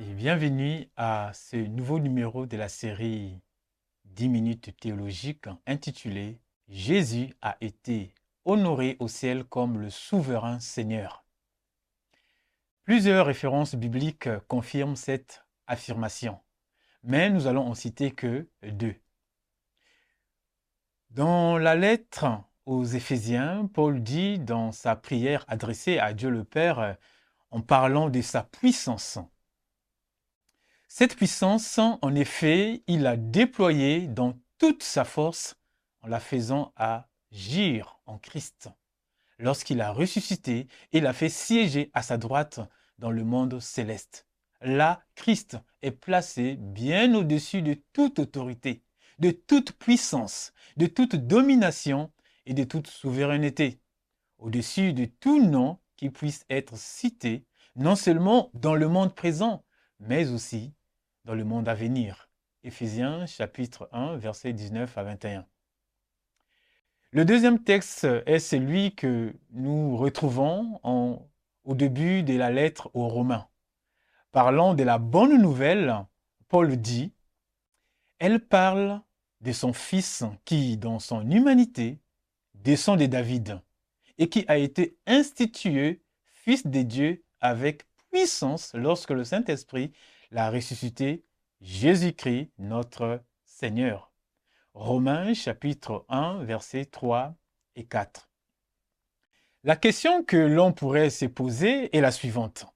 bienvenue à ce nouveau numéro de la série 10 minutes théologiques intitulé Jésus a été honoré au ciel comme le souverain Seigneur. Plusieurs références bibliques confirment cette affirmation, mais nous allons en citer que deux. Dans la lettre aux Éphésiens, Paul dit dans sa prière adressée à Dieu le Père en parlant de sa puissance cette puissance, en effet, il l'a déployée dans toute sa force en la faisant agir en Christ. Lorsqu'il a ressuscité, il a fait siéger à sa droite dans le monde céleste. Là, Christ est placé bien au-dessus de toute autorité, de toute puissance, de toute domination et de toute souveraineté, au-dessus de tout nom qui puisse être cité, non seulement dans le monde présent, mais aussi le monde à venir. Éphésiens chapitre 1, versets 19 à 21. Le deuxième texte est celui que nous retrouvons au début de la lettre aux Romains. Parlant de la bonne nouvelle, Paul dit, elle parle de son Fils qui, dans son humanité, descend de David et qui a été institué Fils de Dieu avec puissance lorsque le Saint-Esprit l'a ressuscité Jésus-Christ, notre Seigneur. Romains chapitre 1, versets 3 et 4. La question que l'on pourrait se poser est la suivante.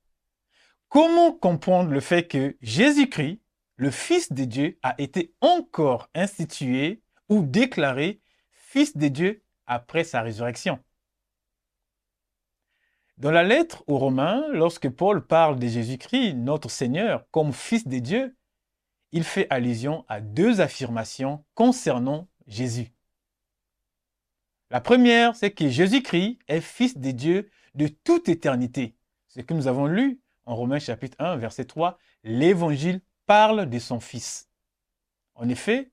Comment comprendre le fait que Jésus-Christ, le Fils de Dieu, a été encore institué ou déclaré Fils de Dieu après sa résurrection? Dans la lettre aux Romains, lorsque Paul parle de Jésus-Christ, notre Seigneur, comme Fils de Dieu, il fait allusion à deux affirmations concernant Jésus. La première, c'est que Jésus-Christ est Fils de Dieu de toute éternité. Ce que nous avons lu en Romains chapitre 1, verset 3, l'Évangile parle de son Fils. En effet,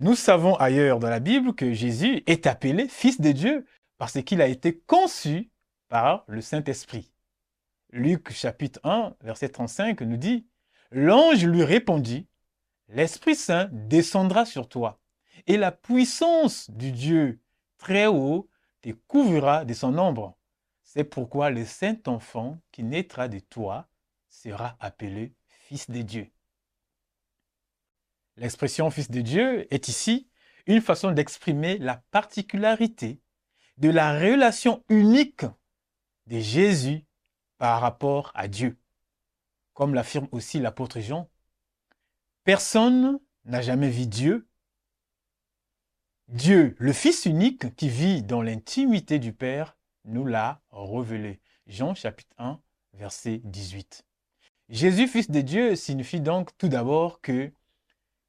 nous savons ailleurs dans la Bible que Jésus est appelé Fils de Dieu parce qu'il a été conçu par le Saint-Esprit. Luc chapitre 1, verset 35 nous dit, L'ange lui répondit, L'Esprit Saint descendra sur toi, et la puissance du Dieu très haut te couvrira de son ombre. C'est pourquoi le Saint-Enfant qui naîtra de toi sera appelé Fils de Dieu. L'expression Fils de Dieu est ici une façon d'exprimer la particularité de la relation unique de Jésus par rapport à Dieu. Comme l'affirme aussi l'apôtre Jean, personne n'a jamais vu Dieu. Dieu, le Fils unique qui vit dans l'intimité du Père, nous l'a révélé. Jean chapitre 1, verset 18. Jésus, Fils de Dieu, signifie donc tout d'abord que,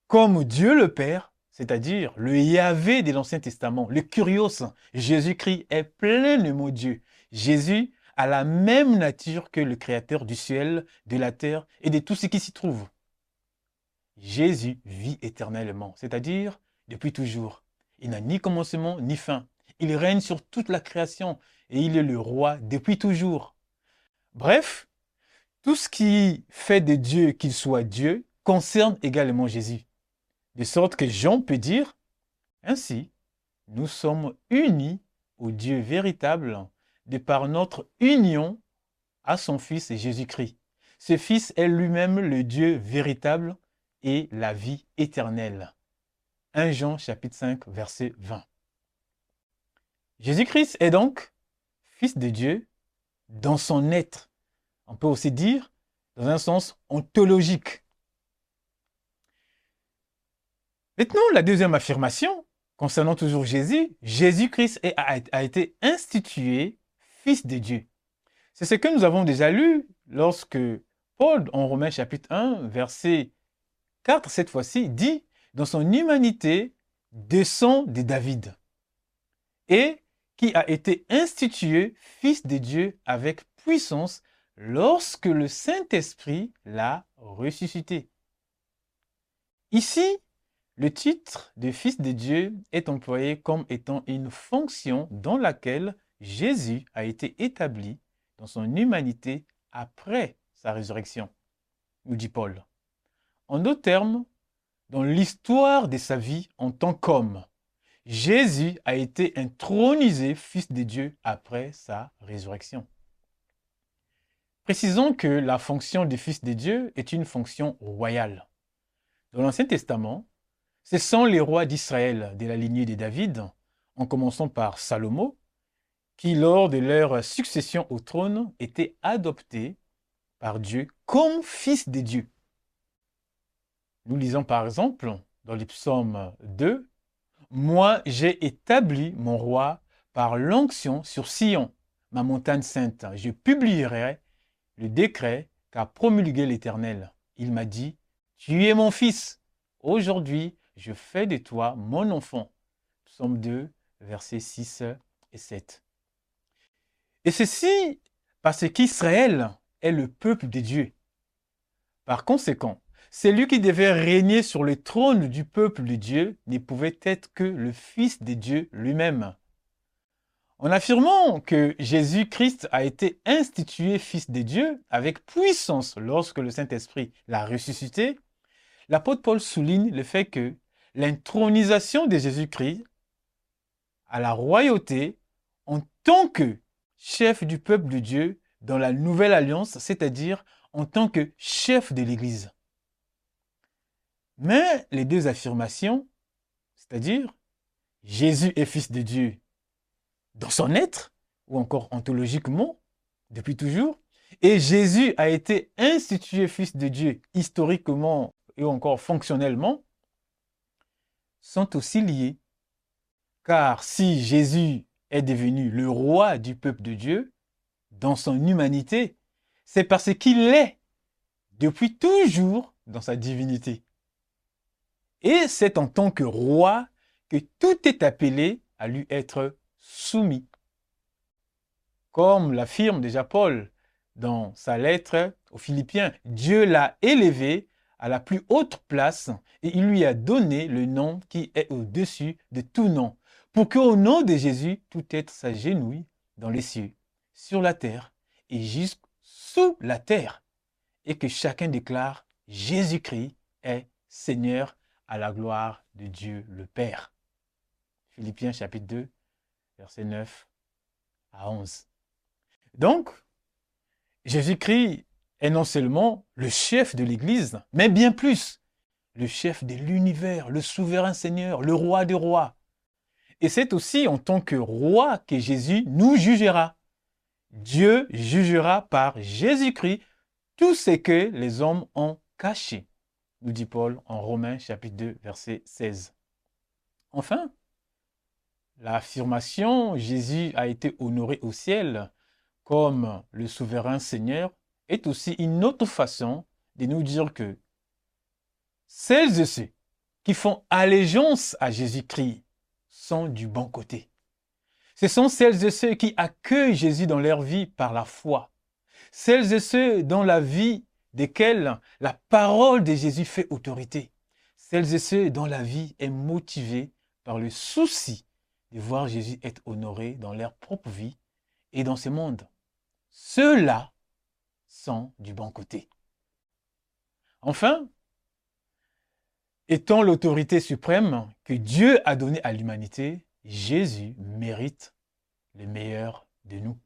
comme Dieu le Père, c'est-à-dire le Yahvé de l'Ancien Testament, le Curios, Jésus-Christ est pleinement Dieu. Jésus a la même nature que le Créateur du ciel, de la terre et de tout ce qui s'y trouve. Jésus vit éternellement, c'est-à-dire depuis toujours. Il n'a ni commencement ni fin. Il règne sur toute la création et il est le roi depuis toujours. Bref, tout ce qui fait de Dieu qu'il soit Dieu concerne également Jésus. De sorte que Jean peut dire, ainsi, nous sommes unis au Dieu véritable de par notre union à son Fils Jésus-Christ. Ce Fils est lui-même le Dieu véritable et la vie éternelle. 1 Jean chapitre 5 verset 20. Jésus-Christ est donc Fils de Dieu dans son être. On peut aussi dire dans un sens ontologique. Maintenant, la deuxième affirmation concernant toujours Jésus, Jésus-Christ a été institué Fils de Dieu. C'est ce que nous avons déjà lu lorsque Paul, en Romains chapitre 1, verset 4, cette fois-ci, dit, dans son humanité, descend de David, et qui a été institué Fils de Dieu avec puissance lorsque le Saint-Esprit l'a ressuscité. Ici, le titre de Fils de Dieu est employé comme étant une fonction dans laquelle Jésus a été établi dans son humanité après sa résurrection. nous dit Paul. En d'autres termes, dans l'histoire de sa vie en tant qu'homme, Jésus a été intronisé fils de Dieu après sa résurrection. Précisons que la fonction du fils de Dieu est une fonction royale. Dans l'Ancien Testament, ce sont les rois d'Israël de la lignée de David, en commençant par Salomon, qui, lors de leur succession au trône, étaient adoptés par Dieu comme fils de Dieu. Nous lisons par exemple dans les psaumes 2, Moi j'ai établi mon roi par l'onction sur Sion, ma montagne sainte. Je publierai le décret qu'a promulgué l'Éternel. Il m'a dit, Tu es mon fils. Aujourd'hui, je fais de toi mon enfant. Psaume 2, versets 6 et 7. Et ceci parce qu'Israël est le peuple de Dieu. Par conséquent, celui qui devait régner sur le trône du peuple de Dieu ne pouvait être que le Fils de Dieu lui-même. En affirmant que Jésus-Christ a été institué Fils de Dieu avec puissance lorsque le Saint-Esprit l'a ressuscité, l'apôtre Paul souligne le fait que l'intronisation de Jésus-Christ à la royauté en tant que chef du peuple de Dieu dans la nouvelle alliance, c'est-à-dire en tant que chef de l'Église. Mais les deux affirmations, c'est-à-dire Jésus est fils de Dieu dans son être, ou encore ontologiquement, depuis toujours, et Jésus a été institué fils de Dieu historiquement et encore fonctionnellement, sont aussi liés. Car si Jésus est devenu le roi du peuple de Dieu, dans son humanité, c'est parce qu'il est depuis toujours dans sa divinité. Et c'est en tant que roi que tout est appelé à lui être soumis. Comme l'affirme déjà Paul dans sa lettre aux Philippiens, Dieu l'a élevé à la plus haute place et il lui a donné le nom qui est au-dessus de tout nom, pour qu'au nom de Jésus, tout être s'agenouille dans les cieux, sur la terre et jusqu'au la terre, et que chacun déclare Jésus-Christ est Seigneur à la gloire de Dieu le Père. Philippiens chapitre 2, verset 9 à 11. Donc, Jésus-Christ est non seulement le chef de l'Église, mais bien plus, le chef de l'univers, le souverain Seigneur, le roi des rois. Et c'est aussi en tant que roi que Jésus nous jugera. Dieu jugera par Jésus-Christ tout ce que les hommes ont caché, nous dit Paul en Romains chapitre 2 verset 16. Enfin, l'affirmation Jésus a été honoré au ciel comme le souverain Seigneur est aussi une autre façon de nous dire que celles et ceux qui font allégeance à Jésus-Christ sont du bon côté. Ce sont celles et ceux qui accueillent Jésus dans leur vie par la foi. Celles et ceux dans la vie desquels la parole de Jésus fait autorité. Celles et ceux dont la vie est motivée par le souci de voir Jésus être honoré dans leur propre vie et dans ce monde. Ceux-là sont du bon côté. Enfin, Étant l'autorité suprême que Dieu a donnée à l'humanité, Jésus mérite le meilleur de nous.